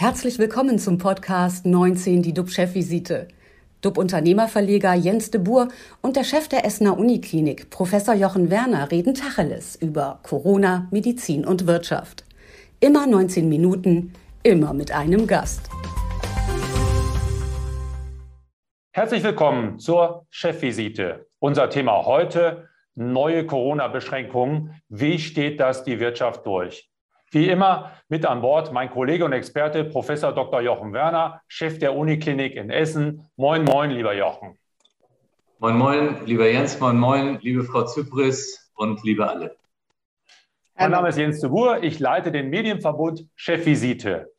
Herzlich willkommen zum Podcast 19, die DUB-Chefvisite. DUB-Unternehmerverleger Jens de Boer und der Chef der Essener Uniklinik, Professor Jochen Werner, reden Tacheles über Corona, Medizin und Wirtschaft. Immer 19 Minuten, immer mit einem Gast. Herzlich willkommen zur Chefvisite. Unser Thema heute, neue Corona-Beschränkungen. Wie steht das die Wirtschaft durch? Wie immer mit an Bord mein Kollege und Experte Professor Dr. Jochen Werner, Chef der Uniklinik in Essen. Moin, moin, lieber Jochen. Moin, moin, lieber Jens, moin, moin, liebe Frau Zypris und liebe alle. Mein Name ist Jens de Boer, ich leite den Medienverbund Chefvisite.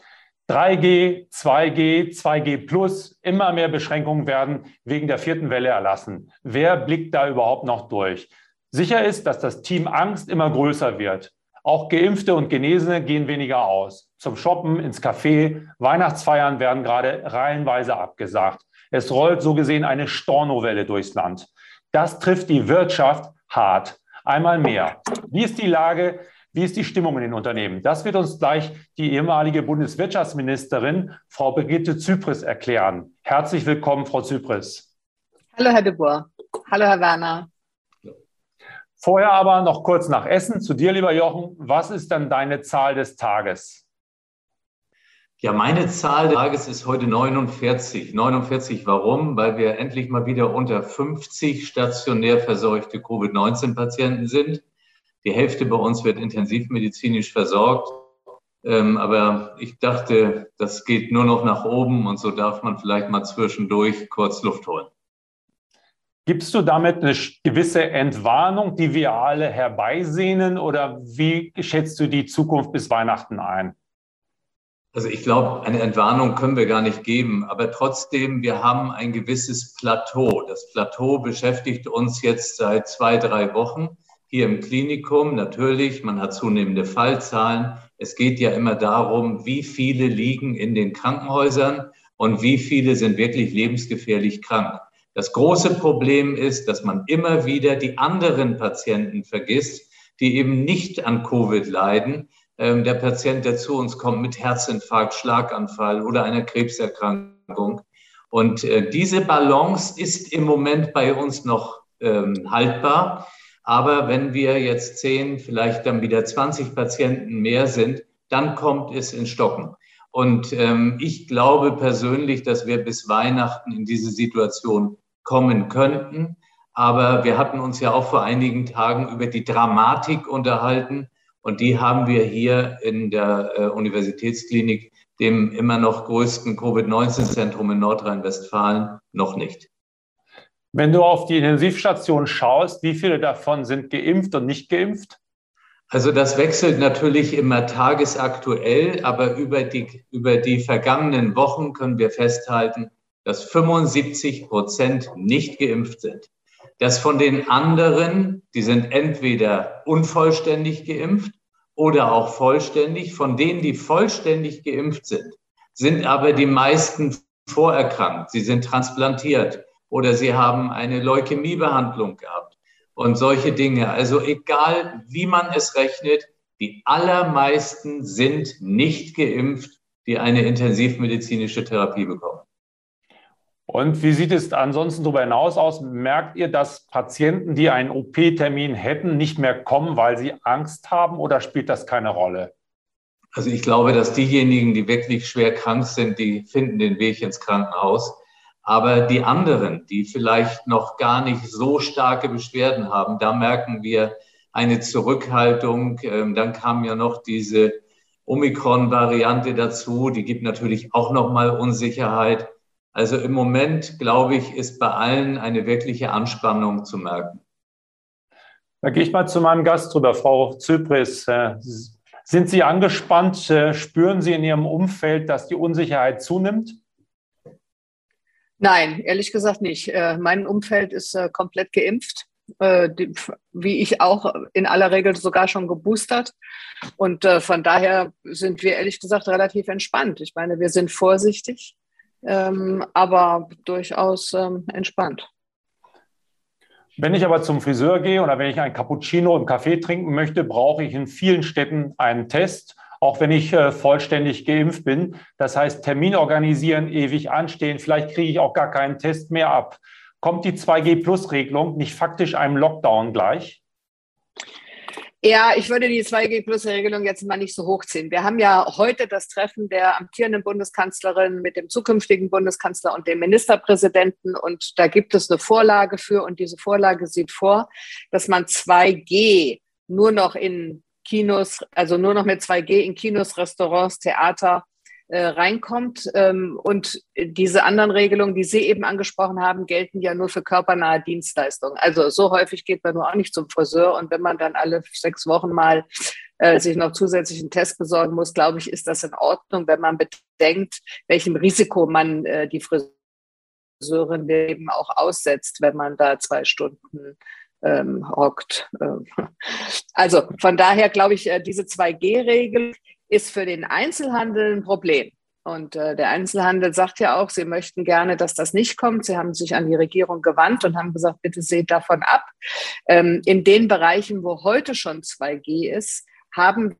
3G, 2G, 2G Plus, immer mehr Beschränkungen werden wegen der vierten Welle erlassen. Wer blickt da überhaupt noch durch? Sicher ist, dass das Team Angst immer größer wird. Auch Geimpfte und Genesene gehen weniger aus. Zum Shoppen, ins Café, Weihnachtsfeiern werden gerade reihenweise abgesagt. Es rollt so gesehen eine Stornowelle durchs Land. Das trifft die Wirtschaft hart. Einmal mehr. Wie ist die Lage? Wie ist die Stimmung in den Unternehmen? Das wird uns gleich die ehemalige Bundeswirtschaftsministerin, Frau Brigitte Zypris, erklären. Herzlich willkommen, Frau Zypris. Hallo, Herr de Boer. Hallo, Herr Werner. Vorher aber noch kurz nach Essen. Zu dir, lieber Jochen. Was ist denn deine Zahl des Tages? Ja, meine Zahl des Tages ist heute 49. 49, warum? Weil wir endlich mal wieder unter 50 stationär verseuchte Covid-19-Patienten sind. Die Hälfte bei uns wird intensivmedizinisch versorgt. Ähm, aber ich dachte, das geht nur noch nach oben und so darf man vielleicht mal zwischendurch kurz Luft holen. Gibst du damit eine gewisse Entwarnung, die wir alle herbeisehnen oder wie schätzt du die Zukunft bis Weihnachten ein? Also ich glaube, eine Entwarnung können wir gar nicht geben, aber trotzdem, wir haben ein gewisses Plateau. Das Plateau beschäftigt uns jetzt seit zwei, drei Wochen hier im Klinikum. Natürlich, man hat zunehmende Fallzahlen. Es geht ja immer darum, wie viele liegen in den Krankenhäusern und wie viele sind wirklich lebensgefährlich krank. Das große Problem ist, dass man immer wieder die anderen Patienten vergisst, die eben nicht an Covid leiden. Ähm, der Patient, der zu uns kommt mit Herzinfarkt, Schlaganfall oder einer Krebserkrankung. Und äh, diese Balance ist im Moment bei uns noch ähm, haltbar. Aber wenn wir jetzt zehn, vielleicht dann wieder 20 Patienten mehr sind, dann kommt es in Stocken. Und ähm, ich glaube persönlich, dass wir bis Weihnachten in diese Situation kommen könnten. Aber wir hatten uns ja auch vor einigen Tagen über die Dramatik unterhalten. Und die haben wir hier in der äh, Universitätsklinik, dem immer noch größten Covid-19-Zentrum in Nordrhein-Westfalen, noch nicht. Wenn du auf die Intensivstation schaust, wie viele davon sind geimpft und nicht geimpft? Also das wechselt natürlich immer tagesaktuell, aber über die, über die vergangenen Wochen können wir festhalten, dass 75 Prozent nicht geimpft sind. Dass von den anderen, die sind entweder unvollständig geimpft oder auch vollständig, von denen, die vollständig geimpft sind, sind aber die meisten vorerkrankt. Sie sind transplantiert oder sie haben eine Leukämiebehandlung gehabt und solche Dinge. Also egal, wie man es rechnet, die allermeisten sind nicht geimpft, die eine intensivmedizinische Therapie bekommen. Und wie sieht es ansonsten darüber hinaus aus? Merkt ihr, dass Patienten, die einen OP-Termin hätten, nicht mehr kommen, weil sie Angst haben oder spielt das keine Rolle? Also ich glaube, dass diejenigen, die wirklich schwer krank sind, die finden den Weg ins Krankenhaus. Aber die anderen, die vielleicht noch gar nicht so starke Beschwerden haben, da merken wir eine Zurückhaltung. Ähm, dann kam ja noch diese Omikron-Variante dazu. Die gibt natürlich auch noch mal Unsicherheit. Also im Moment, glaube ich, ist bei allen eine wirkliche Anspannung zu merken. Da gehe ich mal zu meinem Gast drüber, Frau Zypris. Äh, sind Sie angespannt? Äh, spüren Sie in Ihrem Umfeld, dass die Unsicherheit zunimmt? Nein, ehrlich gesagt nicht. Äh, mein Umfeld ist komplett geimpft, wie ich auch in aller Regel sogar schon geboostert. Und von daher sind wir ehrlich gesagt relativ entspannt. Ich meine, wir sind vorsichtig ähm, aber durchaus ähm, entspannt. Wenn ich aber zum Friseur gehe oder wenn ich ein Cappuccino im Café trinken möchte, brauche ich in vielen Städten einen Test. auch wenn ich äh, vollständig geimpft bin. Das heißt, Termin organisieren, ewig anstehen, vielleicht kriege ich auch gar keinen Test mehr ab. Kommt die 2G-Plus-Regelung nicht faktisch einem Lockdown gleich? Ja, ich würde die 2G-Plus-Regelung jetzt mal nicht so hochziehen. Wir haben ja heute das Treffen der amtierenden Bundeskanzlerin mit dem zukünftigen Bundeskanzler und dem Ministerpräsidenten. Und da gibt es eine Vorlage für. Und diese Vorlage sieht vor, dass man 2G nur noch in Kinos, also nur noch mit 2G in Kinos, Restaurants, Theater äh, reinkommt. Ähm, und diese anderen Regelungen, die Sie eben angesprochen haben, gelten ja nur für körpernahe Dienstleistungen. Also so häufig geht man nur auch nicht zum Friseur. Und wenn man dann alle sechs Wochen mal äh, sich noch zusätzlichen Test besorgen muss, glaube ich, ist das in Ordnung, wenn man bedenkt, welchem Risiko man äh, die Friseurin eben auch aussetzt, wenn man da zwei Stunden ähm, hockt. Also von daher glaube ich, äh, diese 2G-Regel ist für den Einzelhandel ein Problem. Und äh, der Einzelhandel sagt ja auch, sie möchten gerne, dass das nicht kommt. Sie haben sich an die Regierung gewandt und haben gesagt, bitte seht davon ab. Ähm, in den Bereichen, wo heute schon 2G ist, haben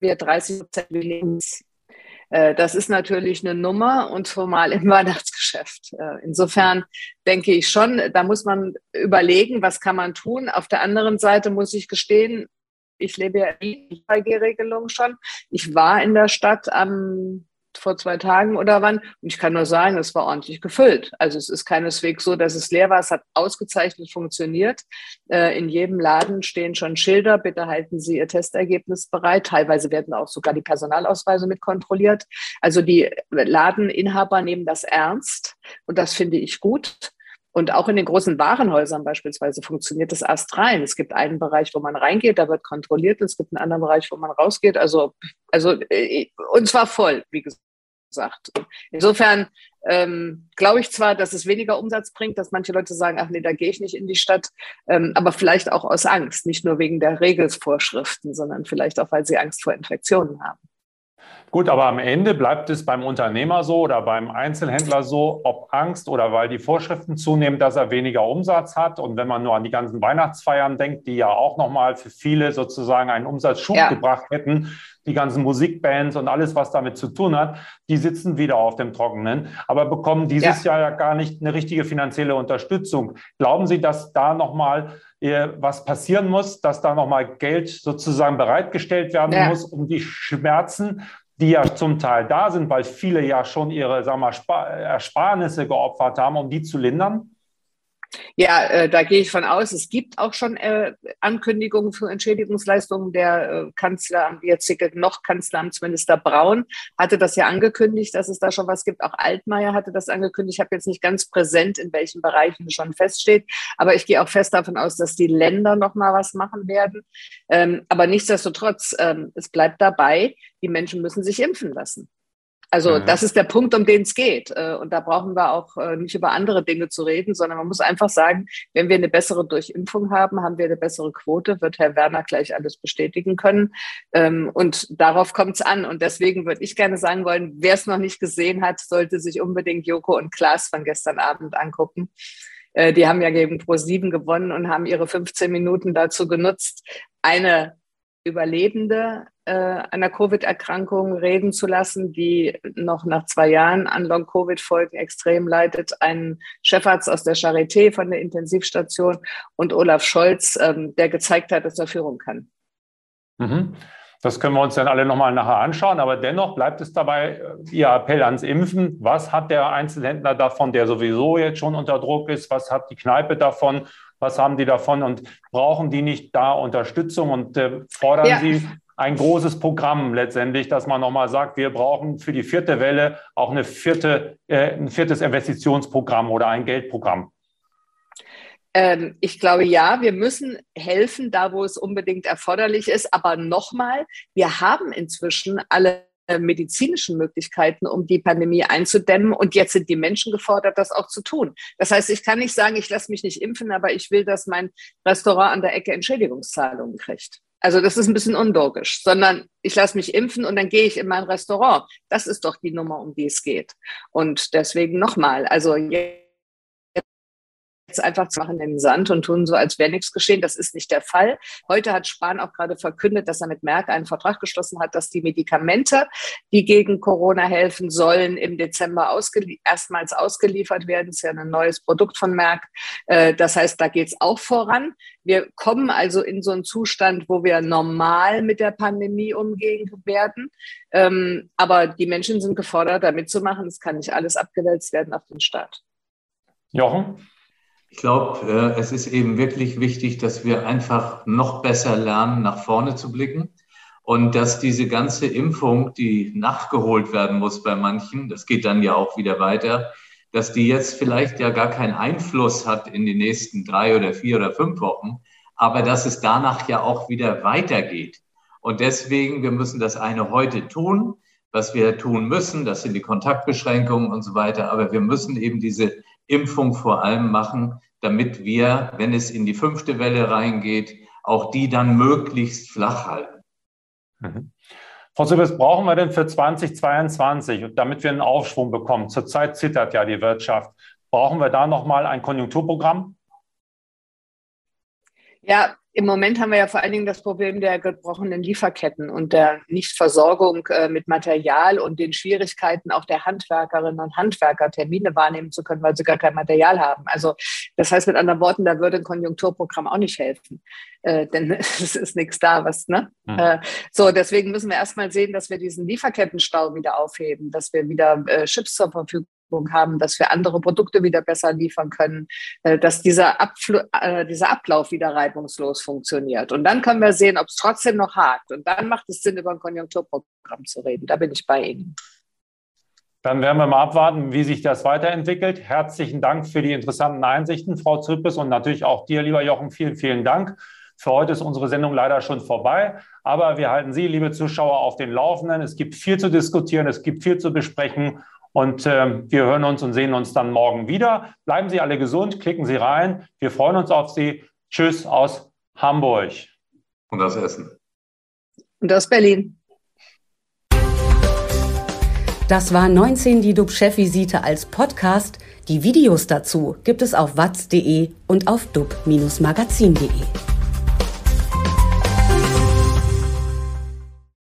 wir 30 Prozent äh, das ist natürlich eine Nummer und formal im Weihnachtsgeschäft. Äh, insofern denke ich schon, da muss man überlegen, was kann man tun. Auf der anderen Seite muss ich gestehen, ich lebe ja in der 2G-Regelung schon. Ich war in der Stadt am vor zwei Tagen oder wann. Und ich kann nur sagen, es war ordentlich gefüllt. Also es ist keineswegs so, dass es leer war. Es hat ausgezeichnet funktioniert. Äh, in jedem Laden stehen schon Schilder. Bitte halten Sie Ihr Testergebnis bereit. Teilweise werden auch sogar die Personalausweise mit kontrolliert. Also die Ladeninhaber nehmen das ernst. Und das finde ich gut. Und auch in den großen Warenhäusern beispielsweise funktioniert das astrein. Es gibt einen Bereich, wo man reingeht, da wird kontrolliert. Es gibt einen anderen Bereich, wo man rausgeht. Also, also äh, und zwar voll, wie gesagt. Insofern ähm, glaube ich zwar, dass es weniger Umsatz bringt, dass manche Leute sagen, ach nee, da gehe ich nicht in die Stadt, ähm, aber vielleicht auch aus Angst, nicht nur wegen der Regelsvorschriften, sondern vielleicht auch, weil sie Angst vor Infektionen haben. Gut, aber am Ende bleibt es beim Unternehmer so oder beim Einzelhändler so, ob Angst oder weil die Vorschriften zunehmen, dass er weniger Umsatz hat. Und wenn man nur an die ganzen Weihnachtsfeiern denkt, die ja auch nochmal für viele sozusagen einen Umsatzschub ja. gebracht hätten, die ganzen Musikbands und alles, was damit zu tun hat, die sitzen wieder auf dem Trockenen, aber bekommen dieses ja. Jahr ja gar nicht eine richtige finanzielle Unterstützung. Glauben Sie, dass da nochmal äh, was passieren muss, dass da nochmal Geld sozusagen bereitgestellt werden ja. muss, um die Schmerzen die ja zum Teil da sind, weil viele ja schon ihre sagen wir, Ersparnisse geopfert haben, um die zu lindern? Ja, äh, da gehe ich von aus. Es gibt auch schon äh, Ankündigungen für Entschädigungsleistungen. Der äh, Kanzler, jetzige noch Kanzleramtsminister Braun hatte das ja angekündigt, dass es da schon was gibt. Auch Altmaier hatte das angekündigt. Ich habe jetzt nicht ganz präsent, in welchen Bereichen schon feststeht. Aber ich gehe auch fest davon aus, dass die Länder noch mal was machen werden. Ähm, aber nichtsdestotrotz, ähm, es bleibt dabei, die Menschen müssen sich impfen lassen. Also das ist der Punkt, um den es geht. Äh, und da brauchen wir auch äh, nicht über andere Dinge zu reden, sondern man muss einfach sagen, wenn wir eine bessere Durchimpfung haben, haben wir eine bessere Quote, wird Herr Werner gleich alles bestätigen können. Ähm, und darauf kommt es an. Und deswegen würde ich gerne sagen wollen, wer es noch nicht gesehen hat, sollte sich unbedingt Joko und Klaas von gestern Abend angucken. Äh, die haben ja gegen Pro7 gewonnen und haben ihre 15 Minuten dazu genutzt, eine Überlebende äh, einer Covid-Erkrankung reden zu lassen, die noch nach zwei Jahren an Long-Covid-Folgen extrem leidet, einen Chefarzt aus der Charité von der Intensivstation und Olaf Scholz, ähm, der gezeigt hat, dass er Führung kann. Mhm. Das können wir uns dann alle nochmal nachher anschauen, aber dennoch bleibt es dabei, äh, Ihr Appell ans Impfen. Was hat der Einzelhändler davon, der sowieso jetzt schon unter Druck ist? Was hat die Kneipe davon? Was haben die davon und brauchen die nicht da Unterstützung und äh, fordern ja. Sie ein großes Programm letztendlich, dass man nochmal sagt, wir brauchen für die vierte Welle auch eine vierte, äh, ein viertes Investitionsprogramm oder ein Geldprogramm? Ähm, ich glaube, ja, wir müssen helfen, da wo es unbedingt erforderlich ist. Aber nochmal, wir haben inzwischen alle medizinischen Möglichkeiten, um die Pandemie einzudämmen. Und jetzt sind die Menschen gefordert, das auch zu tun. Das heißt, ich kann nicht sagen, ich lasse mich nicht impfen, aber ich will, dass mein Restaurant an der Ecke Entschädigungszahlungen kriegt. Also das ist ein bisschen unlogisch, sondern ich lasse mich impfen und dann gehe ich in mein Restaurant. Das ist doch die Nummer, um die es geht. Und deswegen nochmal, also jetzt jetzt einfach zu machen den Sand und tun so, als wäre nichts geschehen. Das ist nicht der Fall. Heute hat Spahn auch gerade verkündet, dass er mit Merck einen Vertrag geschlossen hat, dass die Medikamente, die gegen Corona helfen sollen, im Dezember ausgelie erstmals ausgeliefert werden. Das ist ja ein neues Produkt von Merck. Äh, das heißt, da geht es auch voran. Wir kommen also in so einen Zustand, wo wir normal mit der Pandemie umgehen werden. Ähm, aber die Menschen sind gefordert, da mitzumachen. Es kann nicht alles abgewälzt werden auf den Staat. Jochen? Ich glaube, äh, es ist eben wirklich wichtig, dass wir einfach noch besser lernen, nach vorne zu blicken. Und dass diese ganze Impfung, die nachgeholt werden muss bei manchen, das geht dann ja auch wieder weiter, dass die jetzt vielleicht ja gar keinen Einfluss hat in die nächsten drei oder vier oder fünf Wochen, aber dass es danach ja auch wieder weitergeht. Und deswegen, wir müssen das eine heute tun, was wir tun müssen, das sind die Kontaktbeschränkungen und so weiter, aber wir müssen eben diese Impfung vor allem machen, damit wir, wenn es in die fünfte Welle reingeht, auch die dann möglichst flach halten. Mhm. Frau Silbes, brauchen wir denn für 2022, damit wir einen Aufschwung bekommen? Zurzeit zittert ja die Wirtschaft. Brauchen wir da nochmal ein Konjunkturprogramm? Ja, im Moment haben wir ja vor allen Dingen das Problem der gebrochenen Lieferketten und der Nichtversorgung äh, mit Material und den Schwierigkeiten auch der Handwerkerinnen und Handwerker Termine wahrnehmen zu können, weil sie gar kein Material haben. Also das heißt mit anderen Worten, da würde ein Konjunkturprogramm auch nicht helfen, äh, denn es ist nichts da, was ne. Mhm. Äh, so deswegen müssen wir erstmal sehen, dass wir diesen Lieferkettenstau wieder aufheben, dass wir wieder äh, Chips zur Verfügung haben, dass wir andere Produkte wieder besser liefern können, äh, dass dieser, Abfl äh, dieser Ablauf wieder reibungslos funktioniert. Und dann können wir sehen, ob es trotzdem noch hakt. Und dann macht es Sinn, über ein Konjunkturprogramm zu reden. Da bin ich bei Ihnen. Dann werden wir mal abwarten, wie sich das weiterentwickelt. Herzlichen Dank für die interessanten Einsichten, Frau Züppes, und natürlich auch dir, lieber Jochen, vielen, vielen Dank. Für heute ist unsere Sendung leider schon vorbei, aber wir halten Sie, liebe Zuschauer, auf den Laufenden. Es gibt viel zu diskutieren, es gibt viel zu besprechen und äh, wir hören uns und sehen uns dann morgen wieder. Bleiben Sie alle gesund, klicken Sie rein. Wir freuen uns auf Sie. Tschüss aus Hamburg. Und aus Essen. Und aus Berlin. Das war 19 die DUB-Chefvisite als Podcast. Die Videos dazu gibt es auf watz.de und auf dub-magazin.de.